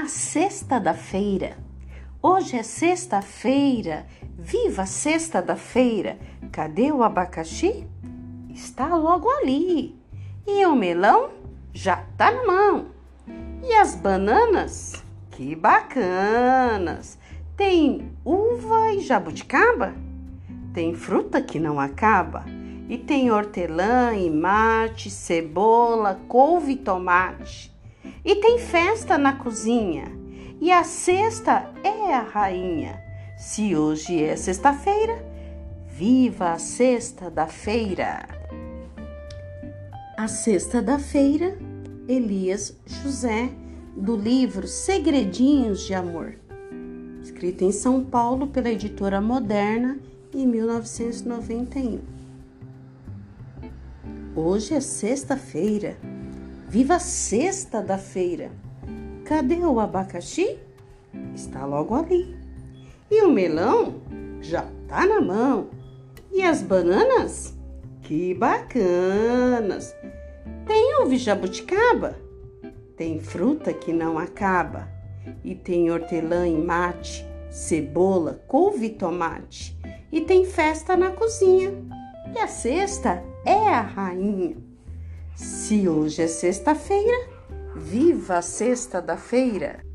a sexta da feira. Hoje é sexta-feira, viva sexta da feira. Cadê o abacaxi? Está logo ali. E o melão já tá na mão. E as bananas? Que bacanas! Tem uva e jabuticaba? Tem fruta que não acaba? E tem hortelã e mate, cebola, couve e tomate. E tem festa na cozinha. E a sexta é a rainha. Se hoje é sexta-feira, viva a sexta da feira. A sexta da feira, Elias José, do livro Segredinhos de Amor, escrito em São Paulo pela editora Moderna em 1991. Hoje é sexta-feira. Viva sexta da feira. Cadê o abacaxi? Está logo ali. E o melão? Já tá na mão. E as bananas? Que bacanas! Tem uva jabuticaba? Tem fruta que não acaba. E tem hortelã e mate, cebola, couve e tomate. E tem festa na cozinha. E a sexta é a rainha. Se hoje é sexta-feira, viva a sexta da feira!